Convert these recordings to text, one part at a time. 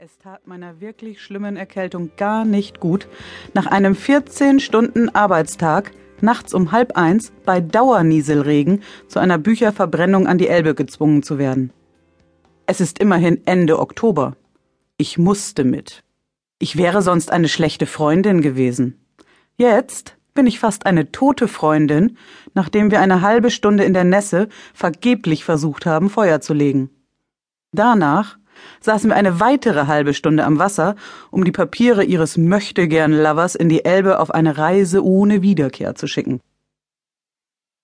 Es tat meiner wirklich schlimmen Erkältung gar nicht gut, nach einem 14 Stunden Arbeitstag nachts um halb eins bei Dauernieselregen zu einer Bücherverbrennung an die Elbe gezwungen zu werden. Es ist immerhin Ende Oktober. Ich musste mit. Ich wäre sonst eine schlechte Freundin gewesen. Jetzt bin ich fast eine tote Freundin, nachdem wir eine halbe Stunde in der Nässe vergeblich versucht haben, Feuer zu legen. Danach saßen wir eine weitere halbe Stunde am Wasser, um die Papiere ihres Möchtegern-Lovers in die Elbe auf eine Reise ohne Wiederkehr zu schicken.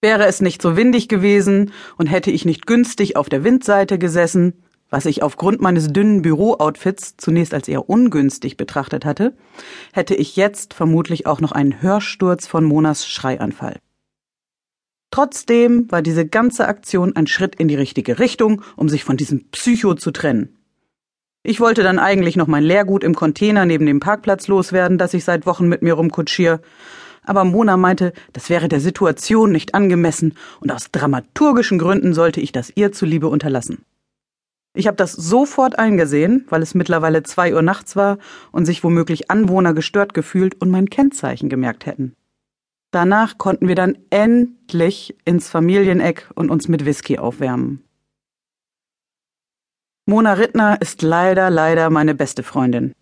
Wäre es nicht so windig gewesen und hätte ich nicht günstig auf der Windseite gesessen, was ich aufgrund meines dünnen Bürooutfits zunächst als eher ungünstig betrachtet hatte, hätte ich jetzt vermutlich auch noch einen Hörsturz von Monas Schreianfall. Trotzdem war diese ganze Aktion ein Schritt in die richtige Richtung, um sich von diesem Psycho zu trennen. Ich wollte dann eigentlich noch mein Lehrgut im Container neben dem Parkplatz loswerden, das ich seit Wochen mit mir rumkutschiere. Aber Mona meinte, das wäre der Situation nicht angemessen und aus dramaturgischen Gründen sollte ich das ihr zuliebe unterlassen. Ich habe das sofort eingesehen, weil es mittlerweile zwei Uhr nachts war und sich womöglich Anwohner gestört gefühlt und mein Kennzeichen gemerkt hätten. Danach konnten wir dann endlich ins Familieneck und uns mit Whisky aufwärmen. Mona Rittner ist leider, leider meine beste Freundin.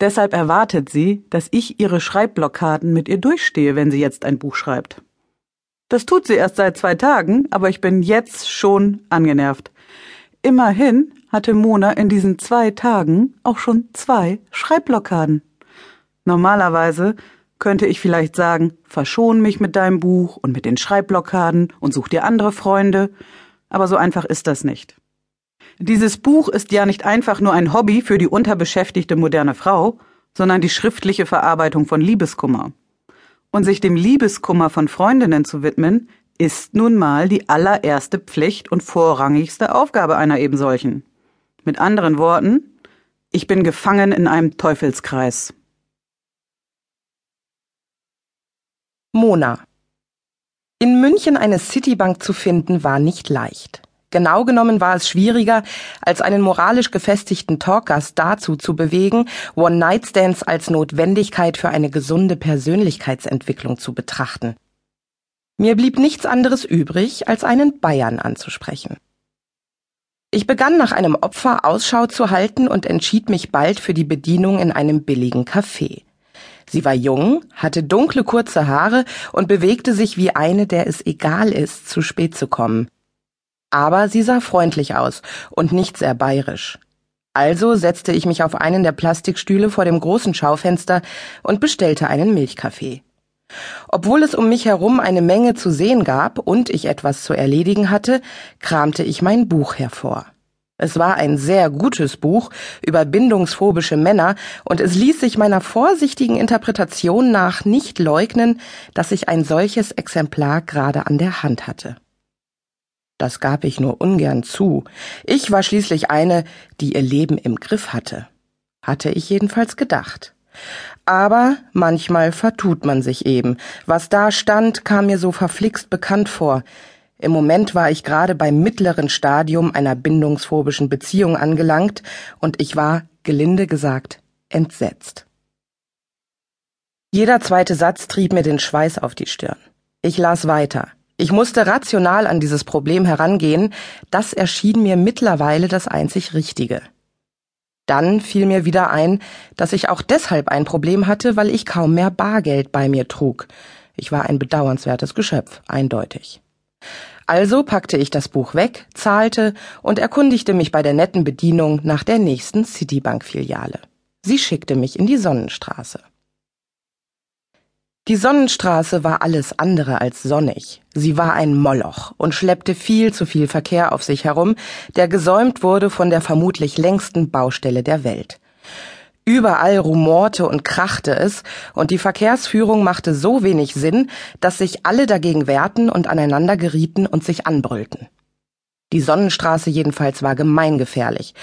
Deshalb erwartet sie, dass ich ihre Schreibblockaden mit ihr durchstehe, wenn sie jetzt ein Buch schreibt. Das tut sie erst seit zwei Tagen, aber ich bin jetzt schon angenervt. Immerhin hatte Mona in diesen zwei Tagen auch schon zwei Schreibblockaden. Normalerweise könnte ich vielleicht sagen, verschon mich mit deinem Buch und mit den Schreibblockaden und such dir andere Freunde, aber so einfach ist das nicht. Dieses Buch ist ja nicht einfach nur ein Hobby für die unterbeschäftigte moderne Frau, sondern die schriftliche Verarbeitung von Liebeskummer. Und sich dem Liebeskummer von Freundinnen zu widmen, ist nun mal die allererste Pflicht und vorrangigste Aufgabe einer ebensolchen. Mit anderen Worten, ich bin gefangen in einem Teufelskreis. Mona. In München eine Citibank zu finden war nicht leicht. Genau genommen war es schwieriger, als einen moralisch gefestigten Talkgast dazu zu bewegen, One-Night-Stands als Notwendigkeit für eine gesunde Persönlichkeitsentwicklung zu betrachten. Mir blieb nichts anderes übrig, als einen Bayern anzusprechen. Ich begann nach einem Opfer Ausschau zu halten und entschied mich bald für die Bedienung in einem billigen Café. Sie war jung, hatte dunkle kurze Haare und bewegte sich wie eine, der es egal ist, zu spät zu kommen. Aber sie sah freundlich aus und nicht sehr bayerisch. Also setzte ich mich auf einen der Plastikstühle vor dem großen Schaufenster und bestellte einen Milchkaffee. Obwohl es um mich herum eine Menge zu sehen gab und ich etwas zu erledigen hatte, kramte ich mein Buch hervor. Es war ein sehr gutes Buch über bindungsphobische Männer, und es ließ sich meiner vorsichtigen Interpretation nach nicht leugnen, dass ich ein solches Exemplar gerade an der Hand hatte. Das gab ich nur ungern zu. Ich war schließlich eine, die ihr Leben im Griff hatte. Hatte ich jedenfalls gedacht. Aber manchmal vertut man sich eben. Was da stand, kam mir so verflixt bekannt vor. Im Moment war ich gerade beim mittleren Stadium einer bindungsphobischen Beziehung angelangt und ich war, gelinde gesagt, entsetzt. Jeder zweite Satz trieb mir den Schweiß auf die Stirn. Ich las weiter. Ich musste rational an dieses Problem herangehen, das erschien mir mittlerweile das einzig Richtige. Dann fiel mir wieder ein, dass ich auch deshalb ein Problem hatte, weil ich kaum mehr Bargeld bei mir trug. Ich war ein bedauernswertes Geschöpf, eindeutig. Also packte ich das Buch weg, zahlte und erkundigte mich bei der netten Bedienung nach der nächsten Citibank-Filiale. Sie schickte mich in die Sonnenstraße. Die Sonnenstraße war alles andere als sonnig. Sie war ein Moloch und schleppte viel zu viel Verkehr auf sich herum, der gesäumt wurde von der vermutlich längsten Baustelle der Welt. Überall rumorte und krachte es, und die Verkehrsführung machte so wenig Sinn, dass sich alle dagegen wehrten und aneinander gerieten und sich anbrüllten. Die Sonnenstraße jedenfalls war gemeingefährlich.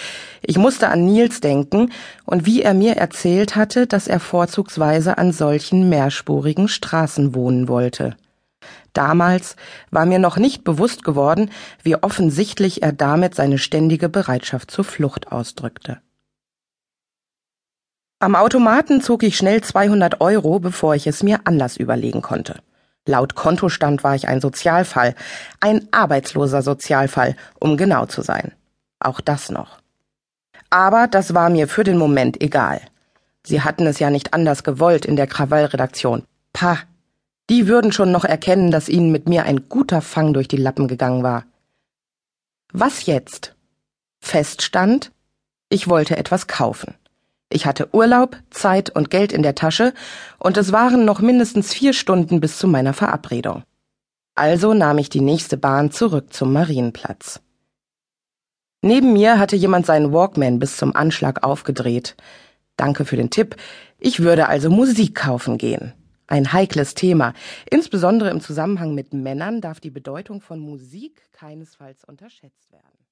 Ich musste an Nils denken und wie er mir erzählt hatte, dass er vorzugsweise an solchen mehrspurigen Straßen wohnen wollte. Damals war mir noch nicht bewusst geworden, wie offensichtlich er damit seine ständige Bereitschaft zur Flucht ausdrückte. Am Automaten zog ich schnell 200 Euro, bevor ich es mir anders überlegen konnte. Laut Kontostand war ich ein Sozialfall, ein arbeitsloser Sozialfall, um genau zu sein. Auch das noch. Aber das war mir für den Moment egal. Sie hatten es ja nicht anders gewollt in der Krawallredaktion. Pah, die würden schon noch erkennen, dass ihnen mit mir ein guter Fang durch die Lappen gegangen war. Was jetzt? Feststand, ich wollte etwas kaufen. Ich hatte Urlaub, Zeit und Geld in der Tasche, und es waren noch mindestens vier Stunden bis zu meiner Verabredung. Also nahm ich die nächste Bahn zurück zum Marienplatz. Neben mir hatte jemand seinen Walkman bis zum Anschlag aufgedreht. Danke für den Tipp. Ich würde also Musik kaufen gehen. Ein heikles Thema. Insbesondere im Zusammenhang mit Männern darf die Bedeutung von Musik keinesfalls unterschätzt werden.